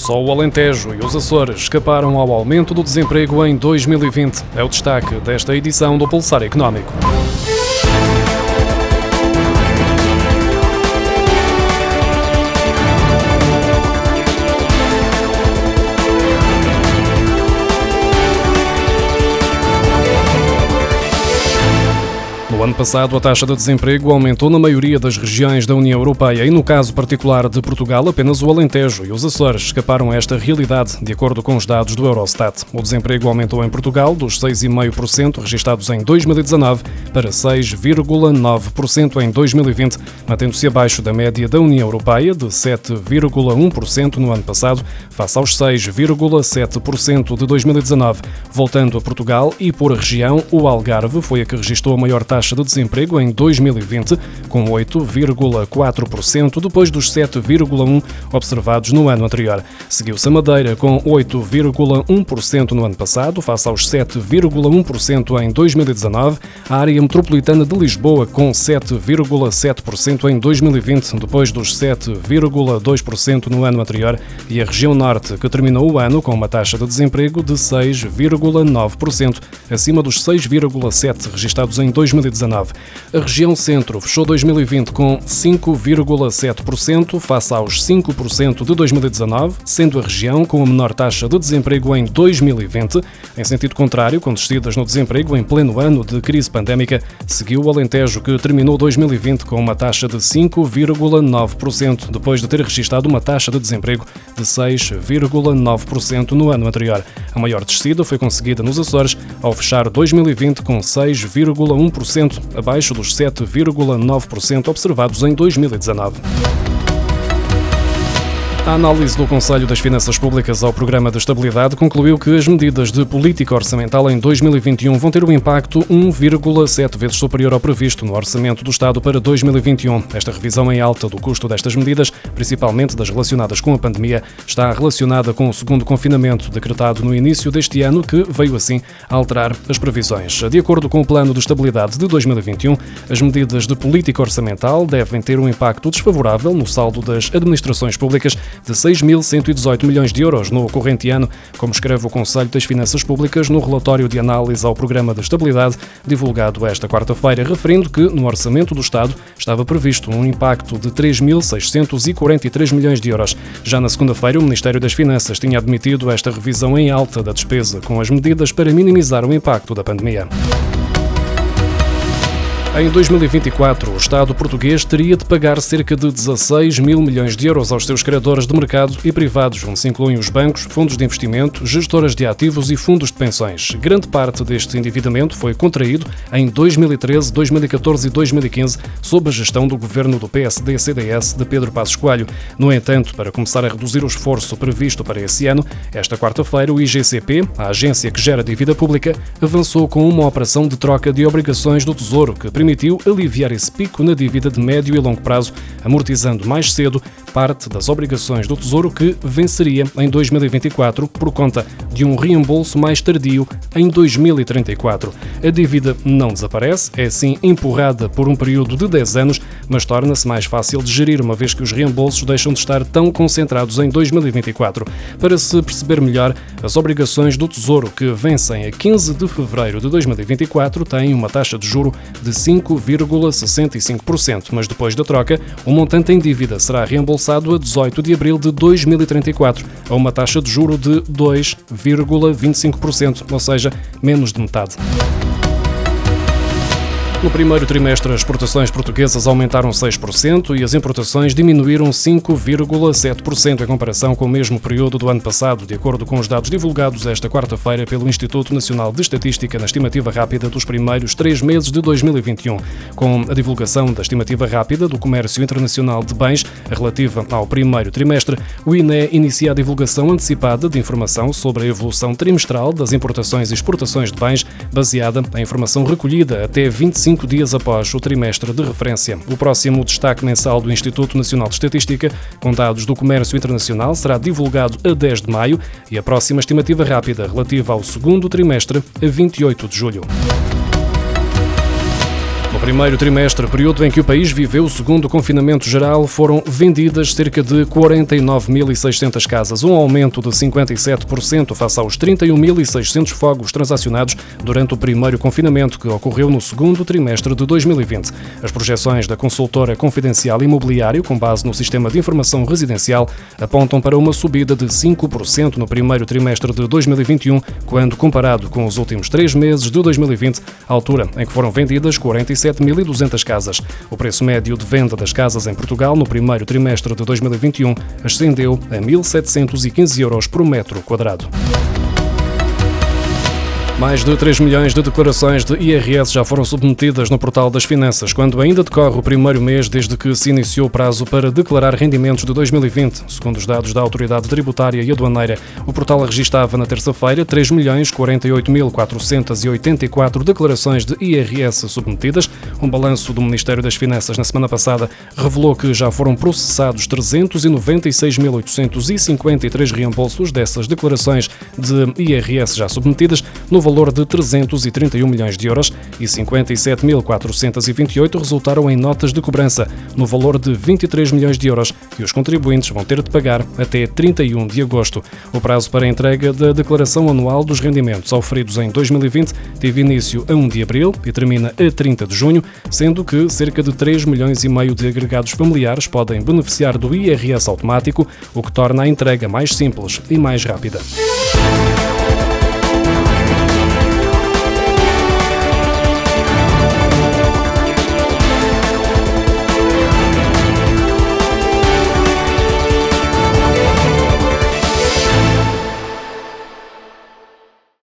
Só o Alentejo e os Açores escaparam ao aumento do desemprego em 2020. É o destaque desta edição do Pulsar Económico. No ano passado, a taxa de desemprego aumentou na maioria das regiões da União Europeia e, no caso particular de Portugal, apenas o Alentejo e os Açores escaparam a esta realidade, de acordo com os dados do Eurostat. O desemprego aumentou em Portugal dos 6,5% registados em 2019 para 6,9% em 2020, mantendo-se abaixo da média da União Europeia de 7,1% no ano passado, face aos 6,7% de 2019. Voltando a Portugal e por região, o Algarve foi a que registrou a maior taxa taxa de desemprego em 2020, com 8,4%, depois dos 7,1% observados no ano anterior. Seguiu-se a Madeira, com 8,1% no ano passado, face aos 7,1% em 2019, a área metropolitana de Lisboa, com 7,7% em 2020, depois dos 7,2% no ano anterior, e a região Norte, que terminou o ano com uma taxa de desemprego de 6,9%, acima dos 6,7% registados em 2019. 2019. A região centro fechou 2020 com 5,7% face aos 5% de 2019, sendo a região com a menor taxa de desemprego em 2020. Em sentido contrário, com descidas no desemprego em pleno ano de crise pandémica, seguiu o Alentejo, que terminou 2020 com uma taxa de 5,9%, depois de ter registrado uma taxa de desemprego de 6,9% no ano anterior. A maior descida foi conseguida nos Açores, ao fechar 2020 com 6,1% abaixo dos 7,9% observados em 2019. A análise do Conselho das Finanças Públicas ao Programa de Estabilidade concluiu que as medidas de política orçamental em 2021 vão ter um impacto 1,7 vezes superior ao previsto no Orçamento do Estado para 2021. Esta revisão em alta do custo destas medidas, principalmente das relacionadas com a pandemia, está relacionada com o segundo confinamento decretado no início deste ano, que veio assim alterar as previsões. De acordo com o Plano de Estabilidade de 2021, as medidas de política orçamental devem ter um impacto desfavorável no saldo das administrações públicas de 6.118 milhões de euros no corrente ano, como escreve o Conselho das Finanças Públicas no relatório de análise ao Programa de Estabilidade, divulgado esta quarta-feira, referindo que no orçamento do Estado estava previsto um impacto de 3.643 milhões de euros. Já na segunda-feira, o Ministério das Finanças tinha admitido esta revisão em alta da despesa, com as medidas para minimizar o impacto da pandemia. Em 2024, o Estado português teria de pagar cerca de 16 mil milhões de euros aos seus credores de mercado e privados, onde se incluem os bancos, fundos de investimento, gestoras de ativos e fundos de pensões. Grande parte deste endividamento foi contraído em 2013, 2014 e 2015, sob a gestão do governo do PSD-CDS de Pedro Passos Coelho. No entanto, para começar a reduzir o esforço previsto para esse ano, esta quarta-feira o IGCP, a agência que gera dívida pública, avançou com uma operação de troca de obrigações do Tesouro que permitiu aliviar esse pico na dívida de médio e longo prazo, amortizando mais cedo parte das obrigações do Tesouro que venceria em 2024 por conta de um reembolso mais tardio em 2034. A dívida não desaparece, é sim empurrada por um período de 10 anos, mas torna-se mais fácil de gerir uma vez que os reembolsos deixam de estar tão concentrados em 2024. Para se perceber melhor, as obrigações do Tesouro que vencem a 15 de fevereiro de 2024 têm uma taxa de juro de 5 5,65%, mas depois da troca, o montante em dívida será reembolsado a 18 de abril de 2034, a uma taxa de juro de 2,25%, ou seja, menos de metade. No primeiro trimestre, as exportações portuguesas aumentaram 6% e as importações diminuíram 5,7% em comparação com o mesmo período do ano passado, de acordo com os dados divulgados esta quarta-feira pelo Instituto Nacional de Estatística na estimativa rápida dos primeiros três meses de 2021. Com a divulgação da estimativa rápida do comércio internacional de bens relativa ao primeiro trimestre, o INE inicia a divulgação antecipada de informação sobre a evolução trimestral das importações e exportações de bens, baseada em informação recolhida até 25 cinco dias após o trimestre de referência. O próximo destaque mensal do Instituto Nacional de Estatística, com dados do comércio internacional, será divulgado a 10 de maio e a próxima estimativa rápida relativa ao segundo trimestre, a 28 de julho. Primeiro trimestre, período em que o país viveu o segundo confinamento geral, foram vendidas cerca de 49.600 casas, um aumento de 57% face aos 31.600 fogos transacionados durante o primeiro confinamento que ocorreu no segundo trimestre de 2020. As projeções da consultora Confidencial Imobiliário, com base no Sistema de Informação Residencial, apontam para uma subida de 5% no primeiro trimestre de 2021, quando comparado com os últimos três meses de 2020, altura em que foram vendidas 47 7.200 casas. O preço médio de venda das casas em Portugal no primeiro trimestre de 2021 ascendeu a 1.715 euros por metro quadrado. Mais de 3 milhões de declarações de IRS já foram submetidas no Portal das Finanças, quando ainda decorre o primeiro mês desde que se iniciou o prazo para declarar rendimentos de 2020. Segundo os dados da Autoridade Tributária e Aduaneira, o portal registava na terça-feira 3 milhões 48.484 declarações de IRS submetidas. Um balanço do Ministério das Finanças na semana passada revelou que já foram processados 396.853 reembolsos dessas declarações de IRS já submetidas no valor de 331 milhões de euros e 57.428 resultaram em notas de cobrança, no valor de 23 milhões de euros, que os contribuintes vão ter de pagar até 31 de agosto. O prazo para a entrega da declaração anual dos rendimentos oferidos em 2020 teve início a 1 de abril e termina a 30 de junho, sendo que cerca de 3 milhões e meio de agregados familiares podem beneficiar do IRS automático, o que torna a entrega mais simples e mais rápida.